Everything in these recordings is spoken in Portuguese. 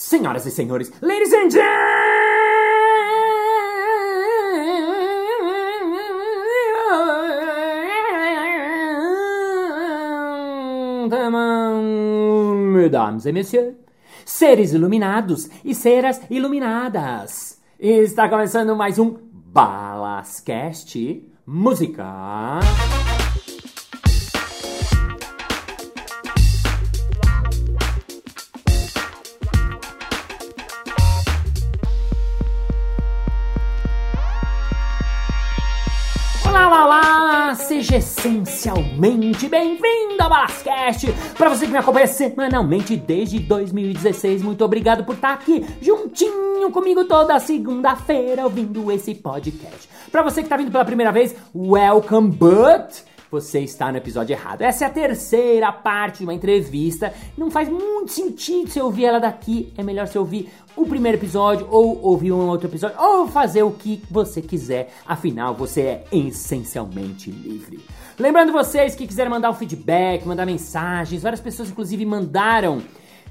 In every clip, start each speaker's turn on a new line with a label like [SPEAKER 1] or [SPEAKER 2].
[SPEAKER 1] Senhoras e senhores, ladies and gentlemen, mesdames et messieurs, seres iluminados e seras iluminadas. Está começando mais um Balascast Música. Seja essencialmente bem-vindo ao Balascast! Para você que me acompanha semanalmente desde 2016, muito obrigado por estar aqui juntinho comigo toda segunda-feira ouvindo esse podcast. Para você que está vindo pela primeira vez, welcome, but você está no episódio errado. Essa é a terceira parte de uma entrevista. Não faz muito sentido você ouvir ela daqui. É melhor você ouvir o primeiro episódio ou ouvir um outro episódio ou fazer o que você quiser. Afinal, você é essencialmente livre. Lembrando vocês que quiserem mandar um feedback, mandar mensagens, várias pessoas inclusive mandaram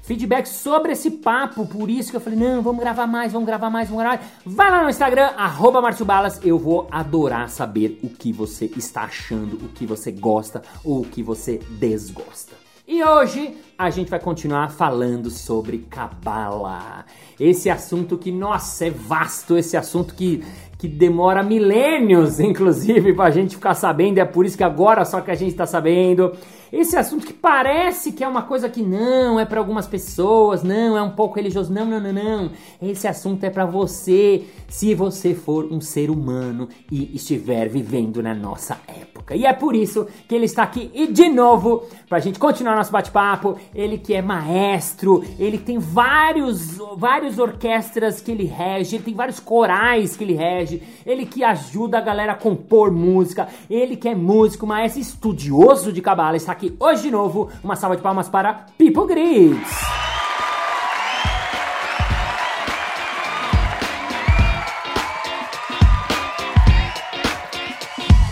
[SPEAKER 1] feedback sobre esse papo, por isso que eu falei, não, vamos gravar mais, vamos gravar mais, vamos gravar mais. Vai lá no Instagram, arroba Balas, eu vou adorar saber o que você está achando, o que você gosta ou o que você desgosta. E hoje a gente vai continuar falando sobre cabala. Esse assunto que, nossa, é vasto, esse assunto que, que demora milênios, inclusive, pra gente ficar sabendo. É por isso que agora só que a gente tá sabendo. Esse assunto que parece que é uma coisa que não é para algumas pessoas, não é um pouco religioso, não, não, não, não. Esse assunto é para você, se você for um ser humano e estiver vivendo na nossa época. E é por isso que ele está aqui e de novo pra gente continuar nosso bate-papo. Ele que é maestro, ele tem vários vários orquestras que ele rege, ele tem vários corais que ele rege, ele que ajuda a galera a compor música, ele que é músico, maestro estudioso de cabala, está aqui hoje de novo. Uma salva de palmas para Pipo.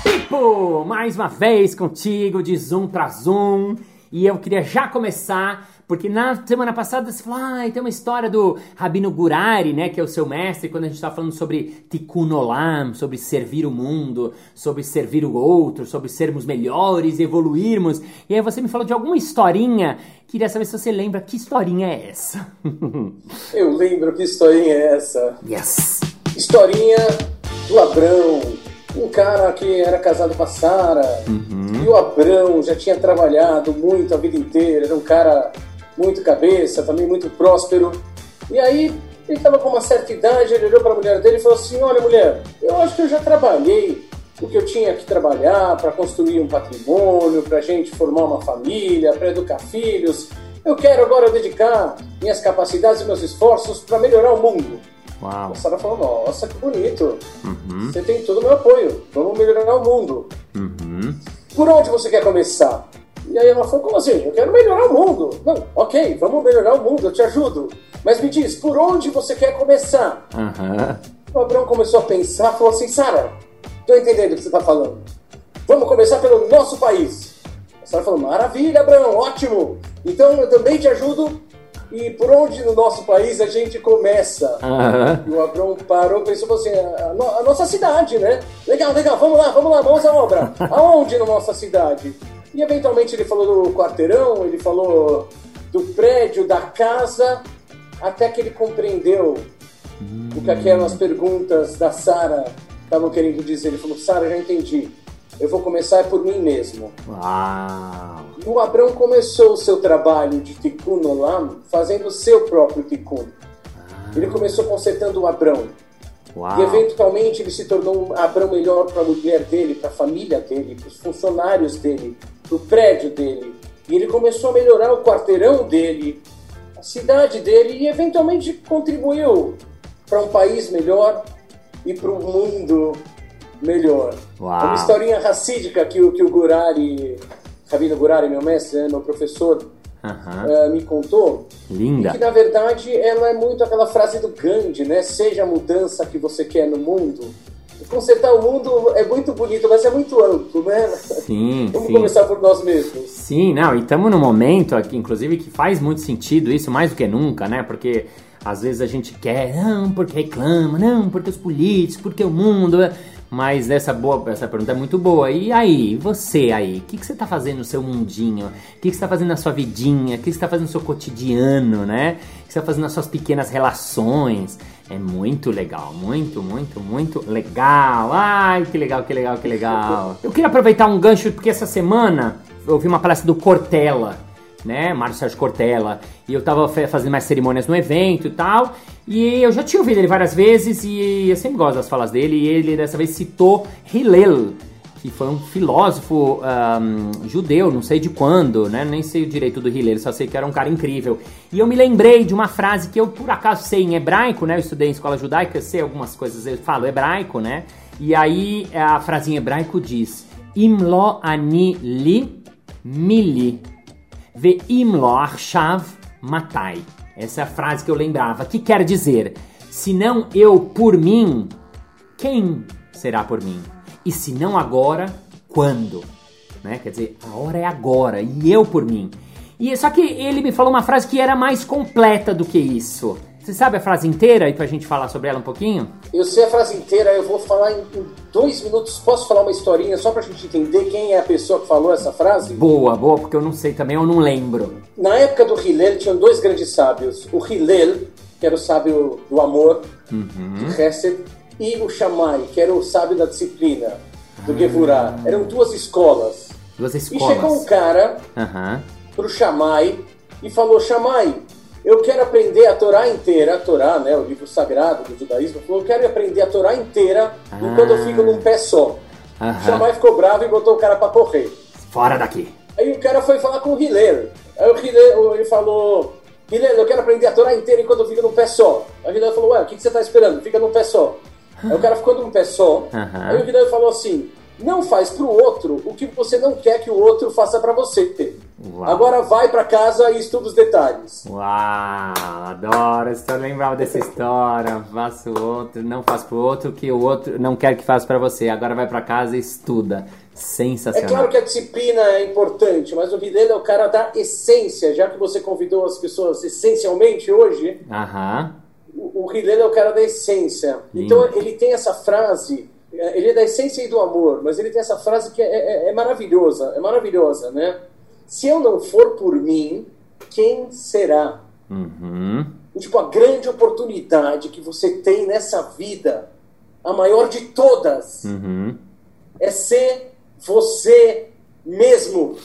[SPEAKER 1] Pipo, mais uma vez contigo de Zoom pra Zoom. E eu queria já começar porque na semana passada você falou, ah, tem uma história do Rabino Gurari, né, que é o seu mestre, quando a gente está falando sobre Tikkun Olam, sobre servir o mundo, sobre servir o outro, sobre sermos melhores, evoluirmos. E aí você me falou de alguma historinha. Queria saber se você lembra que historinha é essa.
[SPEAKER 2] Eu lembro que historinha é essa.
[SPEAKER 1] Yes!
[SPEAKER 2] Historinha do Abrão, um cara que era casado com a Sara.
[SPEAKER 1] Uhum.
[SPEAKER 2] E o Abrão já tinha trabalhado muito a vida inteira, era um cara muito cabeça, também muito próspero. E aí ele estava com uma certa idade, ele olhou para a mulher dele e falou assim: Olha, mulher, eu acho que eu já trabalhei o que eu tinha que trabalhar para construir um patrimônio, para a gente formar uma família, para educar filhos. Eu quero agora dedicar minhas capacidades e meus esforços para melhorar o mundo.
[SPEAKER 1] Uau!
[SPEAKER 2] A Sara falou: Nossa, que bonito.
[SPEAKER 1] Uhum.
[SPEAKER 2] Você tem todo o meu apoio. Vamos melhorar o mundo.
[SPEAKER 1] Uhum.
[SPEAKER 2] Por onde você quer começar? E aí ela falou, como assim? Eu quero melhorar o mundo. Não, ok, vamos melhorar o mundo, eu te ajudo. Mas me diz, por onde você quer começar?
[SPEAKER 1] Aham.
[SPEAKER 2] O Abraão começou a pensar, falou assim, Sara, tô entendendo o que você tá falando. Vamos começar pelo nosso país. A Sara falou, maravilha, Abraão, ótimo. Então eu também te ajudo. E por onde no nosso país a gente começa?
[SPEAKER 1] Aham.
[SPEAKER 2] E o Abrão parou e pensou assim, a, no- a nossa cidade, né? Legal, legal, vamos lá, vamos lá, vamos à obra. Aonde na nossa cidade? E eventualmente ele falou do quarteirão, ele falou do prédio, da casa, até que ele compreendeu o que aquelas perguntas da Sara estavam querendo dizer. Ele falou, Sara, já entendi. Eu vou começar por mim mesmo.
[SPEAKER 1] Uau!
[SPEAKER 2] E o Abrão começou o seu trabalho de Tikkun Olam fazendo o seu próprio Tikkun. Ele começou consertando o Abrão.
[SPEAKER 1] Uau!
[SPEAKER 2] E eventualmente ele se tornou um Abrão melhor para a mulher dele, para a família dele, para os funcionários dele, para o prédio dele. E ele começou a melhorar o quarteirão dele, a cidade dele e eventualmente contribuiu para um país melhor e para um mundo melhor.
[SPEAKER 1] Uau.
[SPEAKER 2] É uma historinha racídica que o, que o Gurari, Rabino Gurari, meu mestre, né, meu professor, eh, me contou.
[SPEAKER 1] Linda.
[SPEAKER 2] E que na verdade ela é muito aquela frase do Gandhi, né? Seja a mudança que você quer no mundo. consertar o mundo é muito bonito, mas é muito amplo, né?
[SPEAKER 1] Sim,
[SPEAKER 2] Vamos
[SPEAKER 1] sim.
[SPEAKER 2] começar por nós mesmos.
[SPEAKER 1] Sim, não, e estamos num momento aqui, inclusive, que faz muito sentido isso, mais do que nunca, né? Porque às vezes a gente quer, não, porque reclama, não, porque os políticos, porque o mundo. é-" Mas essa, boa, essa pergunta é muito boa. E aí, você aí? O que, que você tá fazendo no seu mundinho? O que, que você tá fazendo na sua vidinha? O que, que você tá fazendo no seu cotidiano, né? O que você tá fazendo nas suas pequenas relações? É muito legal, muito, muito, muito legal. Ai, que legal, que legal, que legal. Eu queria aproveitar um gancho, porque essa semana eu ouvi uma palestra do Cortella, né? Mário Sérgio Cortella. E eu tava fazendo mais cerimônias no evento e tal. E eu já tinha ouvido ele várias vezes e eu sempre gosto das falas dele. E ele dessa vez citou Hillel, que foi um filósofo ahm, judeu, não sei de quando, né? Nem sei o direito do Hillel, só sei que era um cara incrível. E eu me lembrei de uma frase que eu por acaso sei em hebraico, né? Eu estudei em escola judaica, sei algumas coisas, eu falo hebraico, né? E aí a frase em hebraico diz: Imlo ani li mili veimlo arshav matai. Essa é a frase que eu lembrava, que quer dizer: se não eu por mim, quem será por mim? E se não agora, quando? Né? Quer dizer, a hora é agora e eu por mim. E só que ele me falou uma frase que era mais completa do que isso. Você sabe a frase inteira aí pra gente falar sobre ela um pouquinho?
[SPEAKER 2] Eu sei a frase inteira, eu vou falar em, em dois minutos. Posso falar uma historinha só pra gente entender quem é a pessoa que falou essa frase?
[SPEAKER 1] Boa, boa, porque eu não sei também, eu não lembro.
[SPEAKER 2] Na época do Hillel, tinham dois grandes sábios. O Hillel, que era o sábio do amor, do Hesed, e o Shammai, que era o sábio da disciplina, do Gevurah. Eram duas escolas.
[SPEAKER 1] Duas
[SPEAKER 2] E
[SPEAKER 1] escolas.
[SPEAKER 2] chegou um cara
[SPEAKER 1] Aham.
[SPEAKER 2] pro Shammai e falou: Shammai, eu quero aprender a Torá inteira, a Torá, né, o livro sagrado do judaísmo, falou: eu quero aprender a Torá inteira enquanto eu fico num pé só.
[SPEAKER 1] Aham.
[SPEAKER 2] Shammai ficou bravo e botou o cara pra correr.
[SPEAKER 1] Fora daqui.
[SPEAKER 2] Aí o cara foi falar com o Hillel. Aí o Hillel ele falou: Hillel, eu quero aprender a Torá inteira enquanto eu fico num pé só. Aí o Hillel falou: Ué, o que, que você tá esperando? Fica num pé só. Aí o cara ficou num pé só.
[SPEAKER 1] Aham.
[SPEAKER 2] Aí o Hillel falou assim: Não faz pro outro o que você não quer que o outro faça pra você.
[SPEAKER 1] Uau.
[SPEAKER 2] Agora vai pra casa e estuda os detalhes.
[SPEAKER 1] Uau, adoro. Se eu lembrava dessa história, faço outro, não faço pro outro que o outro não quer que faça pra você. Agora vai pra casa e estuda.
[SPEAKER 2] É
[SPEAKER 1] Sensacional.
[SPEAKER 2] claro que a disciplina é importante, mas o Hillel é o cara da essência, já que você convidou as pessoas essencialmente hoje.
[SPEAKER 1] Aham.
[SPEAKER 2] o o é o cara da essência.
[SPEAKER 1] Lindo.
[SPEAKER 2] Então ele tem essa frase, é, ele é da essência e do amor, mas ele tem essa frase que é, é- é maravilhosa, é maravilhosa, né? Se eu não for por mim, quem será?
[SPEAKER 1] Uhum.
[SPEAKER 2] Tipo, a grande oportunidade que você tem nessa vida, a maior de todas,
[SPEAKER 1] Uhum.
[SPEAKER 2] é ser você mesmo.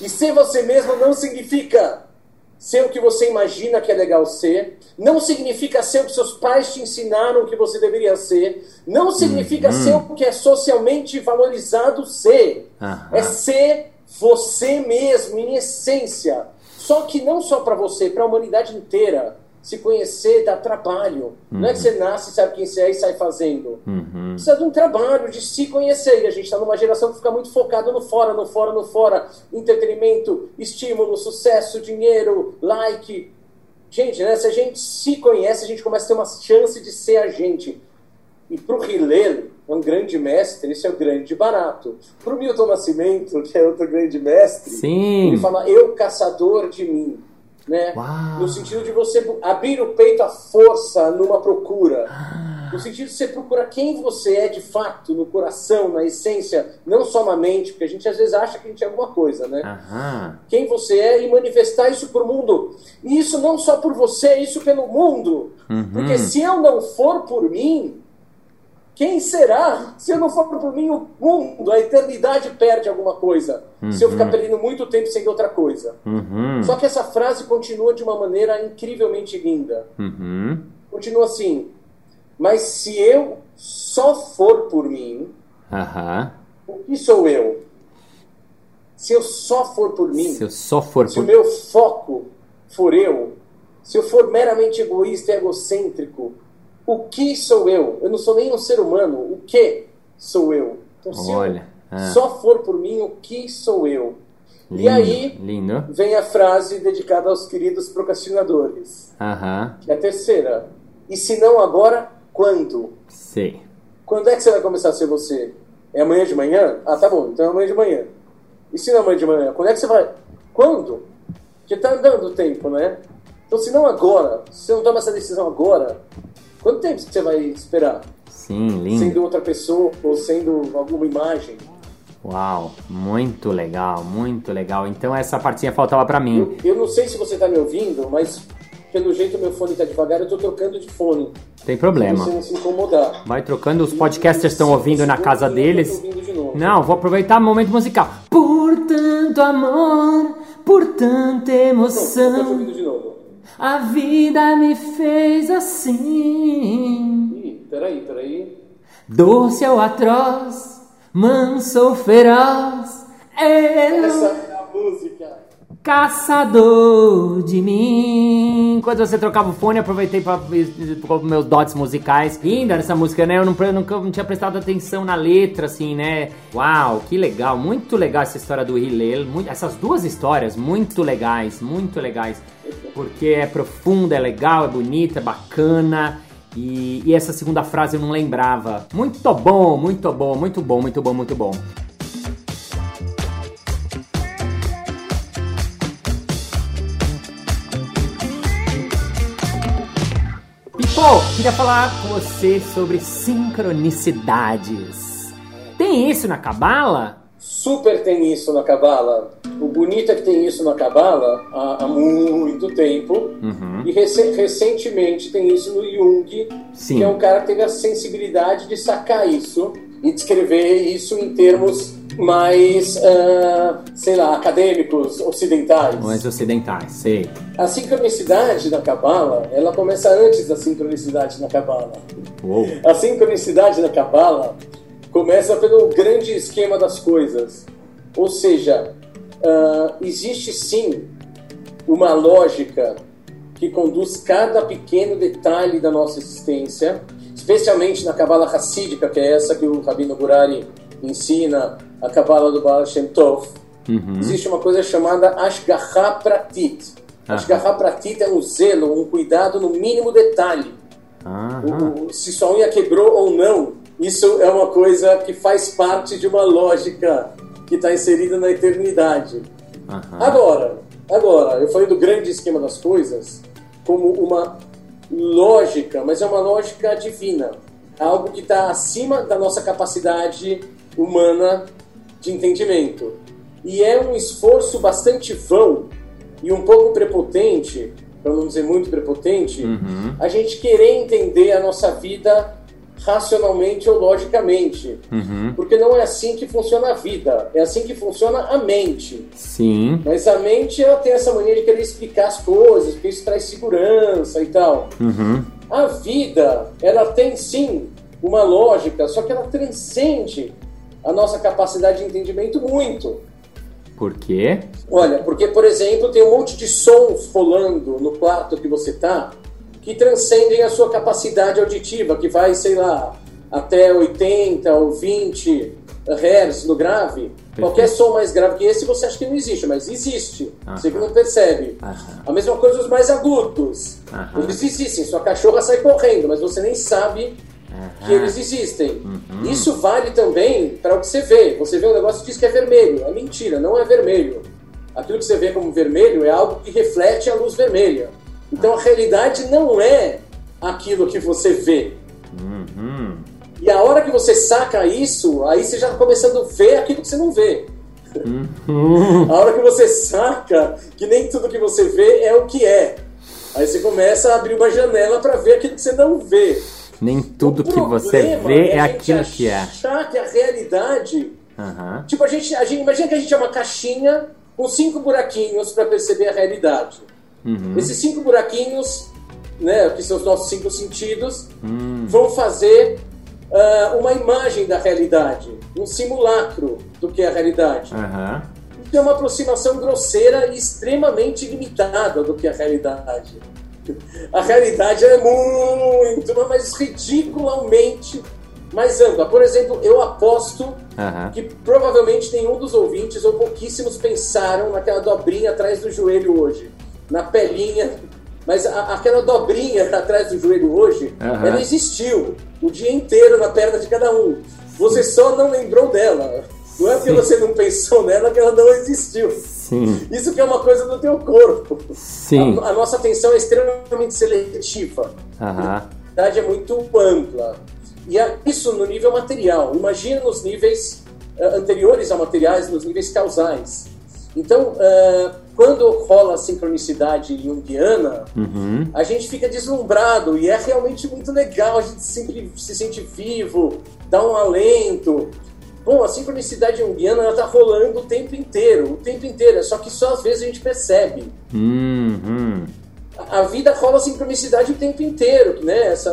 [SPEAKER 2] E ser você mesmo não significa ser o que você imagina que é legal ser, não significa ser o que seus pais te ensinaram que você deveria ser, não significa ser o que é socialmente valorizado ser. É ser você mesmo, em essência. Só que não só para você, para a humanidade inteira. Se conhecer dá trabalho. Não é que você nasce, sabe quem você é e sai fazendo.
[SPEAKER 1] Uhum.
[SPEAKER 2] Precisa de um trabalho, de se conhecer. E a gente está numa geração que fica muito focada no fora, no fora, no fora. Entretenimento, estímulo, sucesso, dinheiro, like. Gente, né, se a gente se conhece, a gente começa a ter uma chance de ser a gente. E para o Hillel, um grande mestre, esse é o grande barato. Para o Milton Nascimento, que é outro grande mestre,
[SPEAKER 1] Sim.
[SPEAKER 2] ele fala, eu caçador de mim. Né?
[SPEAKER 1] Uau.
[SPEAKER 2] No sentido de você abrir o peito à força numa procura. No sentido de você procurar quem você é de fato, no coração, na essência, não só na mente, porque a gente às vezes acha que a gente é alguma coisa, né?
[SPEAKER 1] Aham.
[SPEAKER 2] Quem você é e manifestar isso para o mundo. E isso não só por você, isso pelo mundo.
[SPEAKER 1] Uhum.
[SPEAKER 2] Porque se eu não for por mim, quem será? Se eu não for por mim, o mundo, a eternidade perde alguma coisa. Se eu ficar perdendo muito tempo sendo outra coisa.
[SPEAKER 1] Uhum.
[SPEAKER 2] Só que essa frase continua de uma maneira incrivelmente linda.
[SPEAKER 1] Uhum.
[SPEAKER 2] Continua assim: Mas se eu só for por mim, o que sou eu? Se eu só for por mim,
[SPEAKER 1] Se eu só for
[SPEAKER 2] se o
[SPEAKER 1] por.
[SPEAKER 2] meu foco for eu, se eu for meramente egoísta e egocêntrico, o que sou eu? Eu não sou nem um ser humano. O que sou eu? Então, se
[SPEAKER 1] Olha.
[SPEAKER 2] eu
[SPEAKER 1] ah,
[SPEAKER 2] só for por mim, o que sou eu?
[SPEAKER 1] lindo,
[SPEAKER 2] E aí
[SPEAKER 1] Lindo.
[SPEAKER 2] vem a frase dedicada aos queridos procrastinadores.
[SPEAKER 1] Aham.
[SPEAKER 2] que é a terceira. E se não agora, quando?
[SPEAKER 1] Sei.
[SPEAKER 2] Quando é que você vai começar a ser você? É amanhã de manhã? Ah, tá bom, então é amanhã de manhã. E se não é amanhã de manhã? Quando é que você vai? Quando? Porque tá andando o tempo, né? Então, se não agora, se você não toma essa decisão agora, quanto tempo você vai esperar?
[SPEAKER 1] Sim, lindo.
[SPEAKER 2] Sendo outra pessoa ou sendo alguma imagem?
[SPEAKER 1] Uau, muito legal, muito legal. Então essa partinha faltava para mim.
[SPEAKER 2] Eu, eu, não sei se você tá me ouvindo, mas pelo jeito meu fone tá devagar, eu tô trocando de fone.
[SPEAKER 1] Tem problema.
[SPEAKER 2] Se você não se incomodar.
[SPEAKER 1] Vai trocando, os podcasters estão ouvindo na casa deles. Não, vou aproveitar o momento musical. Por tanto amor, por tanta emoção.
[SPEAKER 2] Não, ouvindo de novo.
[SPEAKER 1] A vida me fez assim.
[SPEAKER 2] Ih, peraí, peraí.
[SPEAKER 1] Doce ou atroz, manso ou feroz. Eu,
[SPEAKER 2] Essa é a música.
[SPEAKER 1] caçador de mim. Enquanto você trocava o fone, aproveitei para meus dotes musicais. Linda nessa música, né? Eu não, eu nunca não tinha prestado atenção na letra, assim, né? Uau, que legal. Muito legal essa história do Hillel. Muito- Essas duas histórias, muito legais, muito legais. Porque é profunda, é legal, é bonita, é bacana. E, e essa segunda frase eu não lembrava. Muito bom, muito bom, muito bom, muito bom, muito bom. Pipo, queria falar com você sobre sincronicidades. Tem isso na Cabala?
[SPEAKER 2] Super tem isso na Cabala. O bonito é que tem isso na Cabala há, há muito tempo.
[SPEAKER 1] Uhum.
[SPEAKER 2] E rece- recentemente tem isso no Jung,
[SPEAKER 1] Sim.
[SPEAKER 2] que é um cara que teve a sensibilidade de sacar isso e descrever isso em termos mais, ah, sei lá, acadêmicos, ocidentais.
[SPEAKER 1] Mais ocidentais, sei.
[SPEAKER 2] A sincronicidade da Cabala, ela começa antes da sincronicidade na Cabala. A sincronicidade da Cabala começa pelo grande esquema das coisas. Ou seja, ah, existe sim uma lógica que conduz cada pequeno detalhe da nossa existência, especialmente na Cabala Hassídica, que é essa que o Rabino Burari ensina, a Cabala do Baal Shem Tov.
[SPEAKER 1] Uhum.
[SPEAKER 2] Existe uma coisa chamada Ashgaha Pratit.
[SPEAKER 1] Ah.
[SPEAKER 2] Ashgaha Pratit é um zelo, um cuidado no mínimo detalhe. O- se sua unha quebrou ou não, isso é uma coisa que faz parte de uma lógica que está inserida na eternidade.
[SPEAKER 1] Aham.
[SPEAKER 2] Agora, agora, eu falei do grande esquema das coisas como uma lógica, mas é uma lógica divina. Algo que está acima da nossa capacidade humana de entendimento. E é um esforço bastante vão e um pouco prepotente, para não dizer muito prepotente,
[SPEAKER 1] Uhum.
[SPEAKER 2] a gente querer entender a nossa vida racionalmente ou logicamente.
[SPEAKER 1] Uhum.
[SPEAKER 2] Porque não é assim que funciona a vida, é assim que funciona a mente.
[SPEAKER 1] Sim.
[SPEAKER 2] Mas a mente ela tem essa mania de querer explicar as coisas, porque isso traz segurança e tal.
[SPEAKER 1] Uhum.
[SPEAKER 2] A vida, ela tem sim uma lógica, só que ela transcende a nossa capacidade de entendimento muito.
[SPEAKER 1] Por quê?
[SPEAKER 2] Olha, porque, por exemplo, tem um monte de sons rolando no quarto que você tá que transcendem a sua capacidade auditiva, que vai, sei lá, até 80 ou 20 Hz no grave. Qualquer som mais grave que esse você acha que não existe, mas existe. Você que não percebe.
[SPEAKER 1] Aham.
[SPEAKER 2] A mesma coisa os mais agudos.
[SPEAKER 1] Aham.
[SPEAKER 2] Eles existem, sua cachorra sai correndo, mas você nem sabe que eles existem. Isso vale também para o que você vê. Você vê um negócio e diz que é vermelho. É mentira, não é vermelho. Aquilo que você vê como vermelho é algo que reflete a luz vermelha. Então a realidade não é aquilo que você vê.
[SPEAKER 1] Uhum.
[SPEAKER 2] E a hora que você saca isso, aí você já está começando a ver aquilo que você não vê.
[SPEAKER 1] Uhum.
[SPEAKER 2] A hora que você saca que nem tudo que você vê é o que é. Aí você começa a abrir uma janela para ver aquilo que você não vê.
[SPEAKER 1] Nem tudo que você vê é
[SPEAKER 2] gente
[SPEAKER 1] aquilo que é.
[SPEAKER 2] achar que a realidade.
[SPEAKER 1] Aham.
[SPEAKER 2] Tipo, a gente, a gente. Imagina que a gente é uma caixinha com cinco buraquinhos para perceber a realidade.
[SPEAKER 1] Uhum.
[SPEAKER 2] Esses cinco buraquinhos, né, que são os nossos cinco sentidos,
[SPEAKER 1] Hum.
[SPEAKER 2] vão fazer ah, uma imagem da realidade, um simulacro do que é a realidade.
[SPEAKER 1] Aham.
[SPEAKER 2] Isso é uma aproximação grosseira e extremamente limitada do que é a realidade. A realidade é muito, mas ridiculamente mais ampla. Por exemplo, eu aposto
[SPEAKER 1] Aham.
[SPEAKER 2] que provavelmente nenhum dos ouvintes ou pouquíssimos pensaram naquela dobrinha atrás do joelho hoje, na pelinha Mas a, aquela dobrinha atrás do joelho hoje,
[SPEAKER 1] Aham.
[SPEAKER 2] ela existiu o dia inteiro na perna de cada um. Você só não lembrou dela. Não é porque
[SPEAKER 1] Sim.
[SPEAKER 2] você não pensou nela que ela não existiu.
[SPEAKER 1] Sim,
[SPEAKER 2] Isso que é uma coisa do teu corpo.
[SPEAKER 1] sim.
[SPEAKER 2] A, a nossa atenção é extremamente seletiva.
[SPEAKER 1] Aham.
[SPEAKER 2] A verdade é muito ampla. E a- isso no nível material. Imagina nos níveis eh, anteriores a materiais, nos níveis causais. Então, eh, quando rola a sincronicidade junguiana,
[SPEAKER 1] Uhum.
[SPEAKER 2] a gente fica deslumbrado e é realmente muito legal. A gente sempre se sente vivo, dá um alento. Bom, a sincronicidade junguiana ela tá rolando o tempo inteiro, o tempo inteiro. Só que só às vezes a gente percebe.
[SPEAKER 1] Uhum.
[SPEAKER 2] A a vida rola sincronicidade o tempo inteiro, né? Essa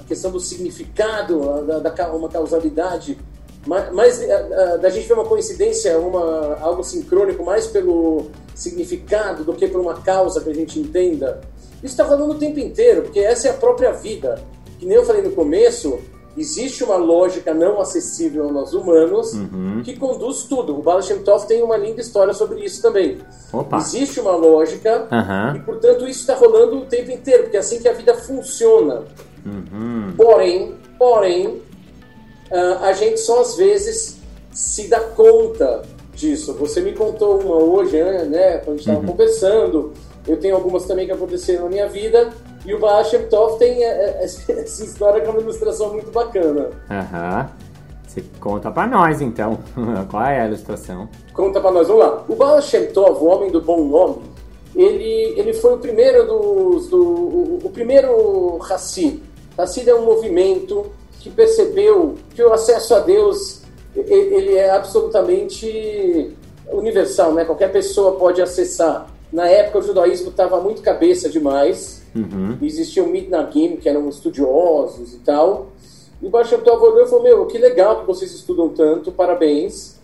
[SPEAKER 2] a questão do significado, a- da, da uma causalidade, ma- mas a- a- da gente ver uma coincidência, uma, algo sincrônico mais pelo significado do que por uma causa que a gente entenda. Isso está rolando o tempo inteiro, porque essa é a própria vida. Que nem eu falei no começo, existe uma lógica não acessível a nós humanos
[SPEAKER 1] Uhum.
[SPEAKER 2] que conduz tudo. O Baal Shem Tov tem uma linda história sobre isso também.
[SPEAKER 1] Opa.
[SPEAKER 2] Existe uma lógica
[SPEAKER 1] Aham.
[SPEAKER 2] e, portanto, isso está rolando o tempo inteiro, porque é assim que a vida funciona.
[SPEAKER 1] Uhum.
[SPEAKER 2] Porém, porém, ah, a gente só às vezes se dá conta disso. Você me contou uma hoje, né, né, quando a gente estava conversando. Eu tenho algumas também que aconteceram na minha vida. E o Baal Shem Tov tem eh, eh, essa história que é uma ilustração muito bacana.
[SPEAKER 1] Aham. Você conta pra nós então. Qual é a ilustração?
[SPEAKER 2] Conta pra nós, vamos lá. O Baal Shem Tov, o homem do bom nome, ele, ele foi o primeiro dos. Do, o, o primeiro Hassid. Hassid é um movimento que percebeu que o acesso a Deus ele é absolutamente universal, né? Qualquer pessoa pode acessar. Na época o judaísmo estava muito cabeça demais.
[SPEAKER 1] Uhum.
[SPEAKER 2] Existiam Mitnagim, que eram estudiosos e tal. E o Shem Tov olhou e falou, meu, que legal que vocês estudam tanto, parabéns.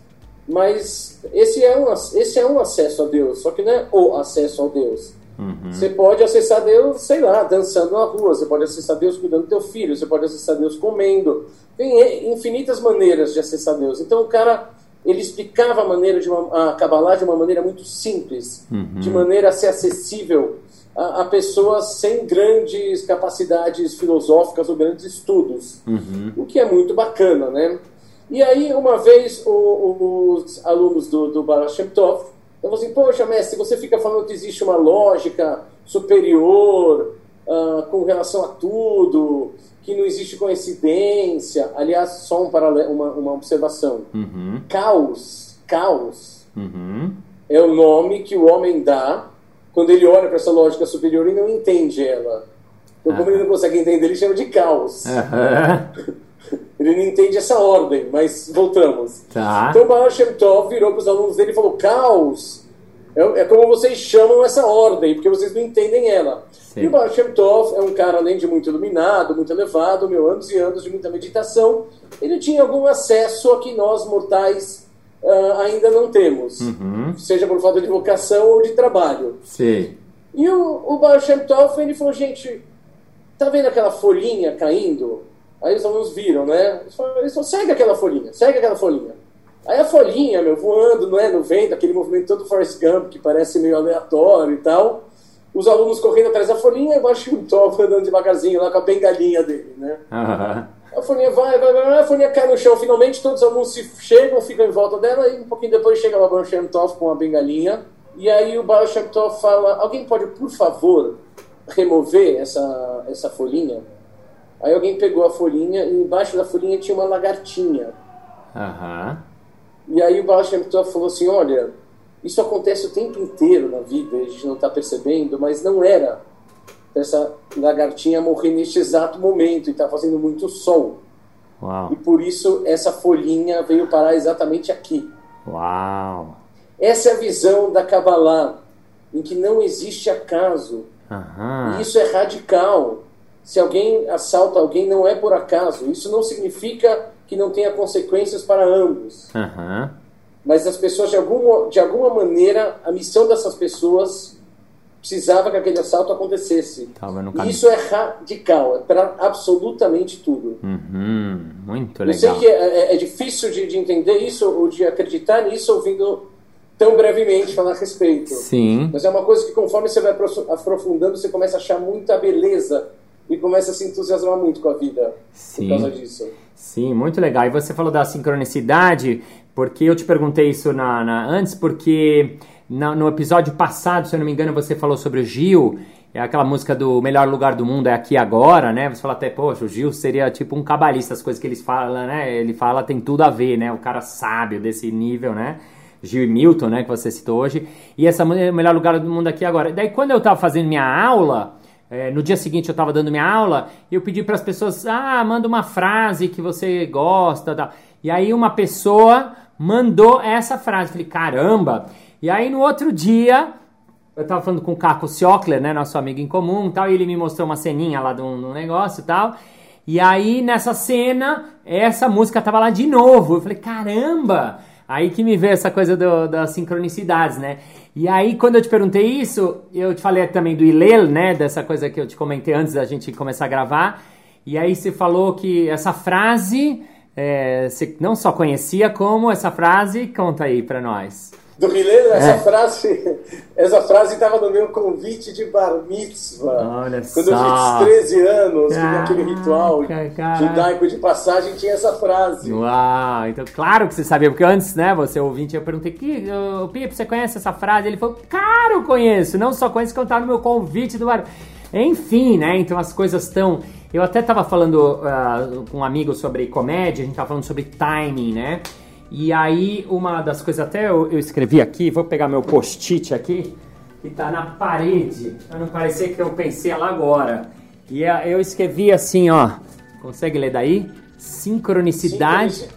[SPEAKER 2] Mas esse é, um, esse é um acesso a Deus, só que não é o acesso ao Deus.
[SPEAKER 1] Uhum.
[SPEAKER 2] Você pode acessar Deus, sei lá, dançando na rua, você pode acessar Deus cuidando do teu filho, você pode acessar Deus comendo. Tem infinitas maneiras de acessar Deus. Então o cara, ele explicava a maneira de uma, a Kabbalah de uma maneira muito simples,
[SPEAKER 1] Uhum.
[SPEAKER 2] de maneira a ser acessível a, a pessoas sem grandes capacidades filosóficas ou grandes estudos
[SPEAKER 1] Uhum.
[SPEAKER 2] o que é muito bacana, né? E aí, uma vez, o- os alunos do, do Baal Shem Tov falaram assim, poxa, mestre, você fica falando que existe uma lógica superior ah, com relação a tudo, que não existe coincidência. Aliás, só um paralelo, uma, uma observação.
[SPEAKER 1] Uhum.
[SPEAKER 2] Caos, caos,
[SPEAKER 1] Uhum.
[SPEAKER 2] é o nome que o homem dá quando ele olha para essa lógica superior e não entende ela. Então, como ele não consegue entender, ele chama de caos. Ele não entende essa ordem, mas voltamos.
[SPEAKER 1] Tá.
[SPEAKER 2] Então o Baal Shem Tov virou para os alunos dele e falou: caos. É, é como vocês chamam essa ordem, porque vocês não entendem ela.
[SPEAKER 1] Sim.
[SPEAKER 2] E o Baal Shem Tov é um cara, além de muito iluminado, muito elevado, meu, anos e anos de muita meditação, ele tinha algum acesso a que nós mortais ah, ainda não temos,
[SPEAKER 1] Uhum.
[SPEAKER 2] seja por falta de vocação ou de trabalho.
[SPEAKER 1] Sei.
[SPEAKER 2] E o, o Baal Shem Tov, ele falou, gente, tá vendo aquela folhinha caindo? Aí os alunos viram, né? Eles falaram, eles falaram, segue aquela folhinha, segue aquela folhinha. Aí a folhinha, meu, voando, não é, no vento, aquele movimento todo Forrest Gump, que parece meio aleatório e tal. Os alunos correndo atrás da folhinha e o Tov andando devagarzinho lá com a bengalinha dele, né?
[SPEAKER 1] Aham.
[SPEAKER 2] A folhinha vai, vai, vai, a folhinha cai no chão finalmente, todos os alunos se chegam, ficam em volta dela, e um pouquinho depois chega lá o Tov com a bengalinha, e aí o Tov fala, alguém pode, por favor, remover essa, essa folhinha? Aí alguém pegou a folhinha, e embaixo da folhinha tinha uma lagartinha.
[SPEAKER 1] Aham.
[SPEAKER 2] E aí o Baal Shem Tov falou assim, olha, isso acontece o tempo inteiro na vida, a gente não está percebendo, mas não era essa lagartinha morrer neste exato momento, e está fazendo muito sol.
[SPEAKER 1] Uau.
[SPEAKER 2] E por isso essa folhinha veio parar exatamente aqui.
[SPEAKER 1] Uau.
[SPEAKER 2] Essa é a visão da Kabbalah, em que não existe acaso.
[SPEAKER 1] Aham.
[SPEAKER 2] E isso é radical. Se alguém assalta alguém, não é por acaso. Isso não significa que não tenha consequências para ambos.
[SPEAKER 1] Aham.
[SPEAKER 2] Mas as pessoas, de alguma, de alguma maneira, a missão dessas pessoas precisava que aquele assalto acontecesse.
[SPEAKER 1] Caminho.
[SPEAKER 2] isso é radical, é para absolutamente tudo.
[SPEAKER 1] Uhum. Muito
[SPEAKER 2] Eu sei
[SPEAKER 1] legal.
[SPEAKER 2] que é, é- é difícil de, de entender isso ou de acreditar nisso ouvindo tão brevemente falar a respeito.
[SPEAKER 1] Sim.
[SPEAKER 2] Mas é uma coisa que conforme você vai aprofundando, você começa a achar muita beleza e começa a se entusiasmar muito com a vida Sim. por causa disso.
[SPEAKER 1] Sim, muito legal. E você falou da sincronicidade, porque eu te perguntei isso na, na antes, porque na, no episódio passado, se eu não me engano, você falou sobre o Gil, é aquela música do melhor lugar do mundo é aqui agora, né? Você fala até, poxa, o Gil seria tipo um cabalista, as coisas que eles falam, né? Ele fala tem tudo a ver, né? O cara sábio desse nível, né? Gil e Milton, né, que você citou hoje. E essa é o melhor lugar do mundo aqui agora. Daí quando eu tava fazendo minha aula, é, no dia seguinte eu estava dando minha aula, eu pedi para as pessoas, ah, manda uma frase que você gosta, tá? e aí uma pessoa mandou essa frase, falei, caramba! E aí no outro dia eu estava falando com o Caco Siocler, né, nosso amigo em comum, tal, e ele me mostrou uma ceninha lá de um, negócio e tal. E aí nessa cena essa música tava lá de novo. Eu falei, caramba! Aí que me veio essa coisa do, das sincronicidades, né? E aí, quando eu te perguntei isso, eu te falei também do Ilel, né? Dessa coisa que eu te comentei antes da gente começar a gravar. E aí você falou que essa frase é, você não só conhecia, como essa frase, conta aí para nós
[SPEAKER 2] do Rilê, essa é. frase essa frase estava no meu convite de bar mitzvah.
[SPEAKER 1] Olha
[SPEAKER 2] Quando só. eu tinha 13 anos, ah, aquele ritual caraca. judaico de passagem, tinha essa frase.
[SPEAKER 1] Uau, então claro que você sabia, porque antes, né, você ouvinte, eu perguntei, que, o Pipo, você conhece essa frase? Ele falou, cara, eu conheço, não só conheço, que eu no meu convite do bar. Enfim, né, então as coisas estão... Eu até estava falando uh, com um amigo sobre comédia, a gente estava falando sobre timing, né? E aí, uma das coisas, até eu, eu escrevi aqui, vou pegar meu post-it aqui, que tá na parede, pra não parecer que eu pensei lá agora. E eu escrevi assim, ó, consegue ler daí? Sincronicidade.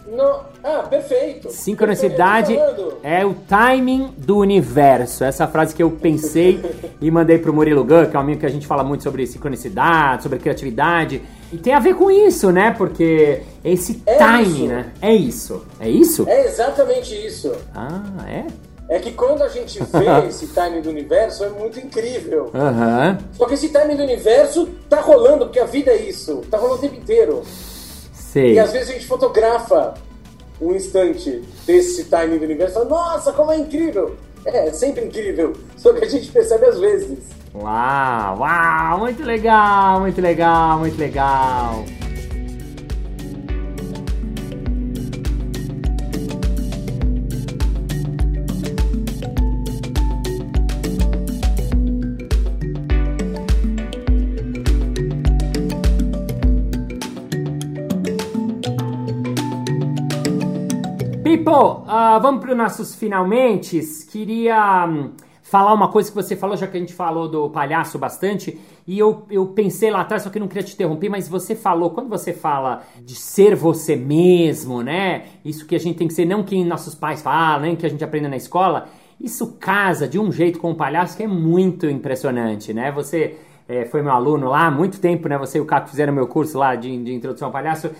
[SPEAKER 2] Ah, perfeito.
[SPEAKER 1] Sincronicidade é o timing do universo. Essa frase que eu pensei e mandei pro Murilo Gun, que é um amigo que a gente fala muito sobre sincronicidade, sobre criatividade. E tem a ver com isso, né? Porque esse é timing, isso. né? É isso. É isso?
[SPEAKER 2] É exatamente isso.
[SPEAKER 1] Ah, é?
[SPEAKER 2] É que quando a gente vê esse timing do universo é muito incrível.
[SPEAKER 1] Uhum.
[SPEAKER 2] Só que esse timing do universo tá rolando, porque a vida é isso. Tá rolando o tempo inteiro.
[SPEAKER 1] Sei.
[SPEAKER 2] E às vezes a gente fotografa um instante desse timing do universo e fala, nossa, como é incrível! É, é sempre incrível, só que a gente percebe às vezes.
[SPEAKER 1] Uau, uau, muito legal, muito legal, muito legal. People, uh, vamos para os nossos finalmente. Queria um, falar uma coisa que você falou, já que a gente falou do palhaço bastante, e eu, eu pensei lá atrás, só que não queria te interromper, mas você falou, quando você fala de ser você mesmo, né? Isso que a gente tem que ser, não que nossos pais falam, que a gente aprende na escola, isso casa de um jeito com o palhaço que é muito impressionante, né? Você é, foi meu aluno lá há muito tempo, né? Você e o Caco fizeram meu curso lá de, de introdução ao palhaço.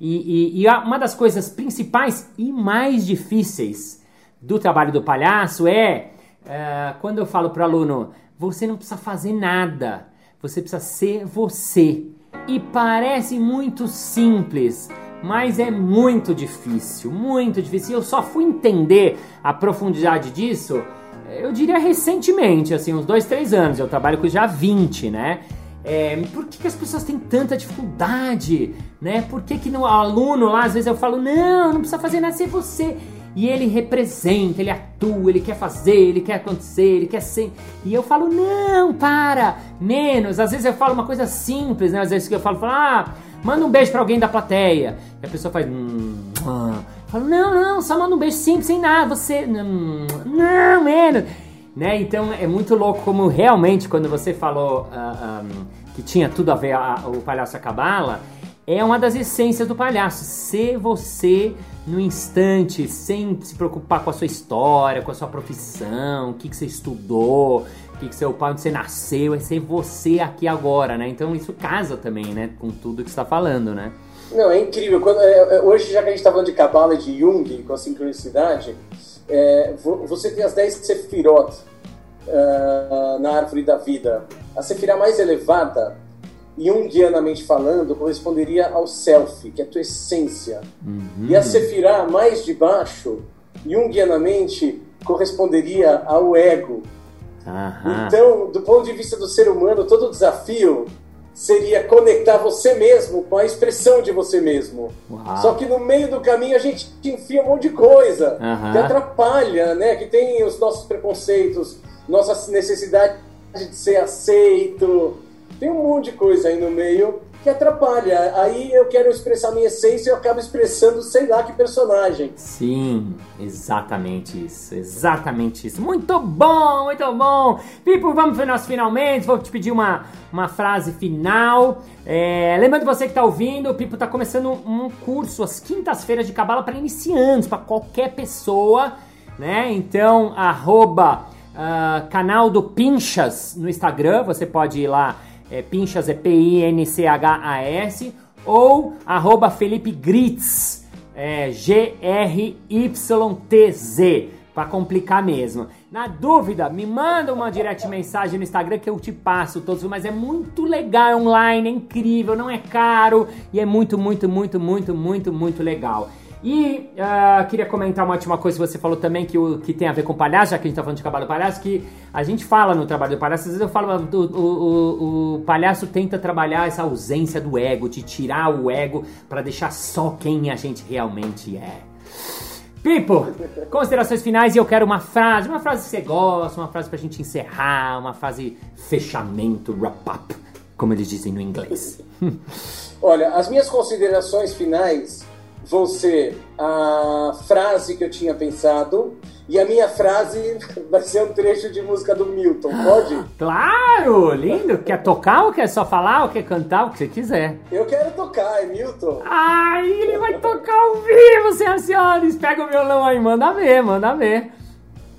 [SPEAKER 1] E, e, e uma das coisas principais e mais difíceis do trabalho do palhaço é, é quando eu falo para o aluno, você não precisa fazer nada, você precisa ser você. E parece muito simples, mas é muito difícil, muito difícil. Eu só fui entender a profundidade disso, eu diria recentemente, assim, uns dois, três anos. Eu trabalho com já 20, né? É, por que, que, as pessoas têm tanta dificuldade, né? Por que, que no aluno lá, às vezes eu falo, não, não precisa fazer nada, ser você. E ele representa, ele atua, ele quer fazer, ele quer acontecer, ele quer ser. E eu falo, não, para, menos. Às vezes eu falo uma coisa simples, né? Às vezes eu falo, falo ah, manda um beijo para alguém da plateia. E a pessoa faz, hum, ah. Eu falo, não, não, só manda um beijo simples, sem nada, você, hum, não, menos. Né? Então é muito louco como realmente quando você falou uh, ah, um, que tinha tudo a ver a, o palhaço a cabala, é uma das essências do palhaço. Ser você no instante, sem se preocupar com a sua história, com a sua profissão, o que, que você estudou, o que, que seu pai, onde você nasceu, é ser você aqui agora, né? Então isso casa também, né? Com tudo que está falando, né?
[SPEAKER 2] Não, é incrível. Quando, é, é, hoje, já que a gente está falando de cabala de Jung, com a sincronicidade, é, você tem as 10 sefirot uh, na árvore da vida. A sefirá mais elevada, junguianamente falando, corresponderia ao self, que é a tua essência. Uhum. E a sefirá mais de baixo, junguianamente, corresponderia ao ego.
[SPEAKER 1] Aham.
[SPEAKER 2] Então, do ponto de vista do ser humano, todo o desafio seria conectar você mesmo com a expressão de você mesmo.
[SPEAKER 1] Uau.
[SPEAKER 2] Só que no meio do caminho a gente enfia um monte de coisa
[SPEAKER 1] Aham.
[SPEAKER 2] que atrapalha, né? Que tem os nossos preconceitos, nossa necessidade de ser aceito. Tem um monte de coisa aí no meio que atrapalha. Aí eu quero expressar minha essência e eu acabo expressando sei lá que personagem.
[SPEAKER 1] Sim, exatamente isso, exatamente isso. Muito bom, muito bom. Pipo, vamos para nós finalmente. Vou te pedir uma, uma frase final. É, lembrando você que está ouvindo, o Pipo está começando um curso às quintas-feiras de cabala para iniciantes, para qualquer pessoa, né? Então, arroba ah, canal do Pinchas no Instagram, você pode ir lá, é, Pinchas é P-I-N-C-H-A-S, ou arroba Felipe Gritz, é, G-R-Y-T-Z, pra complicar mesmo. Na dúvida, me manda uma direct mensagem no Instagram que eu te passo todos, mas é muito legal é online, é incrível, não é caro e é muito, muito, muito, muito, muito, muito legal. E ah, queria comentar uma última coisa que você falou também que, o, que tem a ver com palhaço, já que a gente tá falando de trabalho do palhaço, que a gente fala no trabalho do palhaço, às vezes eu falo, do, o, o, o palhaço tenta trabalhar essa ausência do ego, de tirar o ego pra deixar só quem a gente realmente é. Pipo, considerações finais e eu quero uma frase, uma frase que você gosta, uma frase pra gente encerrar, uma frase fechamento, wrap up, como eles dizem no inglês.
[SPEAKER 2] Olha, as minhas considerações finais vão ser a frase que eu tinha pensado e a minha frase vai ser um trecho de música do Milton, pode?
[SPEAKER 1] Claro, lindo. Quer tocar ou quer só falar ou quer cantar o que você quiser?
[SPEAKER 2] Eu quero tocar, é Milton.
[SPEAKER 1] Ai, ele vai tocar ao vivo, senhoras e senhores. Pega o violão aí, manda ver, manda ver.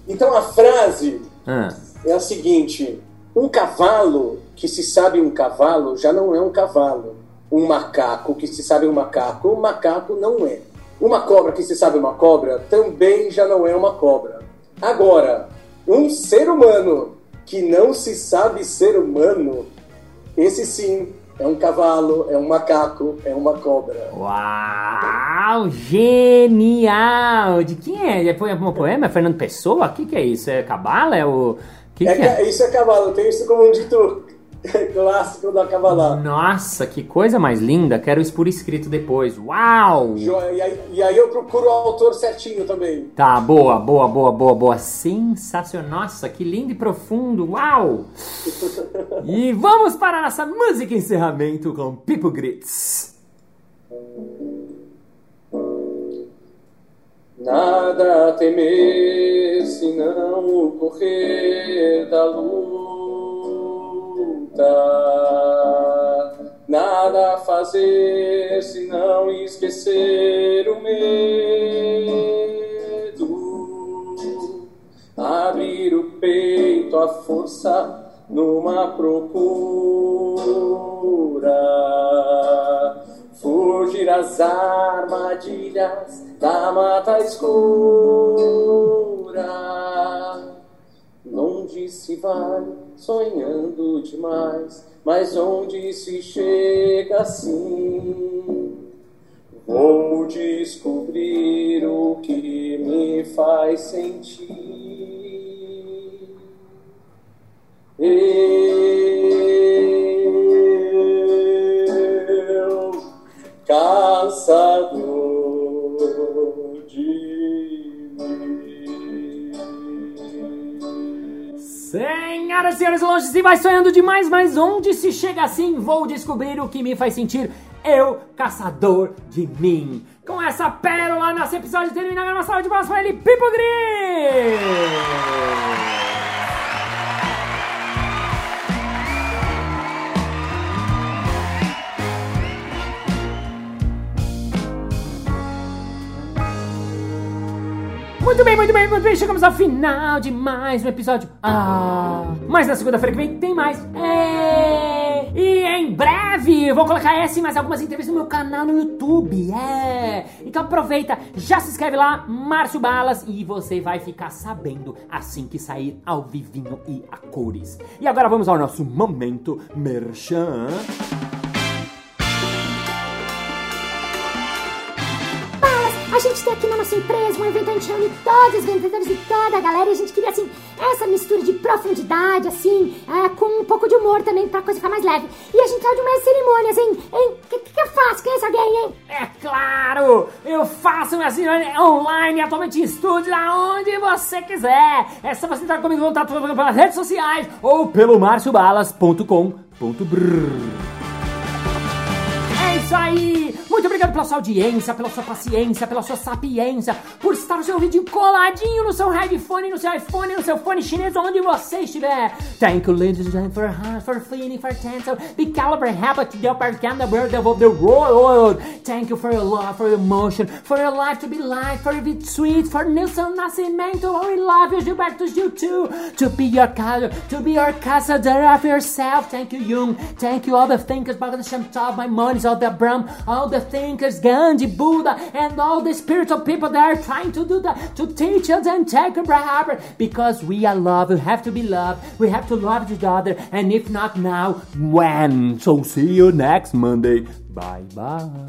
[SPEAKER 2] Então a frase
[SPEAKER 1] Ah,
[SPEAKER 2] é a seguinte: um cavalo que se sabe um cavalo já não é um cavalo. Um macaco que se sabe um macaco, um macaco não é. Uma cobra que se sabe uma cobra também já não é uma cobra. Agora, um ser humano que não se sabe ser humano, esse sim é um cavalo, é um macaco, é uma cobra.
[SPEAKER 1] Uau, genial. De quem é? É po- um poema? É Fernando Pessoa? O que, que é isso? É cabala? É o... que,
[SPEAKER 2] É
[SPEAKER 1] que é?
[SPEAKER 2] Isso é cavalo, tenho isso como um dito clássico da cavalada.
[SPEAKER 1] Nossa, que coisa mais linda. Quero isso por escrito depois. Uau!
[SPEAKER 2] E aí, e aí eu procuro o autor certinho também.
[SPEAKER 1] Tá, boa, boa, boa, boa, boa. Sensacional. Nossa, que lindo e profundo. Uau! E vamos para a nossa música encerramento com Pipo Grits.
[SPEAKER 2] Nada a temer se não o correr da luta. Nada a fazer se não esquecer o medo. Abrir o peito à força numa procura. Fugir às armadilhas da mata escura. Onde se vai sonhando demais, mas onde se chega assim? Vou descobrir o que me faz sentir.
[SPEAKER 1] Se vai sonhando demais, mas onde se chega assim, vou descobrir o que me faz sentir eu, caçador de mim. Com essa pérola, nosso episódio termina uma salva de palmas para ele, Pipo Gris! Muito bem, muito bem, muito bem. Chegamos ao final de mais um episódio. Ah, mas na segunda-feira que vem tem mais. É. E em breve vou colocar essa e mais algumas entrevistas no meu canal no YouTube. É. Então aproveita, já se inscreve lá, Márcio Balas, e você vai ficar sabendo assim que sair ao vivinho e a cores. E agora vamos ao nosso momento merchan.
[SPEAKER 3] Gente tem aqui na nossa empresa um evento a gente reúne todos os vendedores e toda a galera e a gente queria, assim, essa mistura de profundidade, assim, é, com um pouco de humor também pra coisa ficar mais leve. E a gente tá de uma cerimônia, assim, hein? O que, que, eu faço? Conhece alguém, hein?
[SPEAKER 1] É claro! Eu faço minha cerimônia online, atualmente em estúdio, aonde você quiser. É só você entrar comigo em contato pelas redes sociais ou pelo marciobalas.com.br. É isso aí! Muito obrigado pela sua audiência, pela sua paciência, pela sua sapiência, por estar o seu vídeo coladinho no seu headphone, no seu iPhone, no seu fone chinês, onde você estiver. Thank you, ladies and gentlemen, for, for feeling, for attention, be caliber, to the upper the world of the world. Thank you for your love, for your emotion, for your life to be light, for it be sweet, for Nilson Nascimento, we love you, Gilberto Gil too, to be your color, to be your caçador of yourself. Thank you, Jung. Thank you, all the thinkers, Bhagavad Shantav, my money's all the Brahm, all the thinkers, Gandhi, Buddha, and all the spiritual people that are trying to do that, to teach us and take a breath, because we are love. We have to be loved. We have to love each other, and if not now, when? So see you next Monday. Bye bye.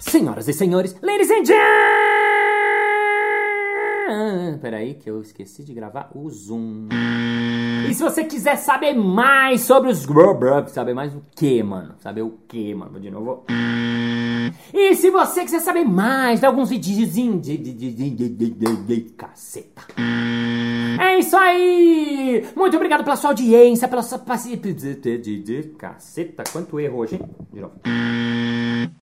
[SPEAKER 1] Senhoras e senhores, ladies and gentlemen! Peraí, que eu esqueci de gravar o Zoom. E se você quiser saber mais sobre os Grubrugs, saber mais o que, mano? Saber o que, mano? De novo. E se você quiser saber mais de alguns videozinhos de, de, de, caceta. É isso aí! Muito obrigado pela sua audiência, pela sua paciência. Caceta, quanto erro hoje, hein? De novo.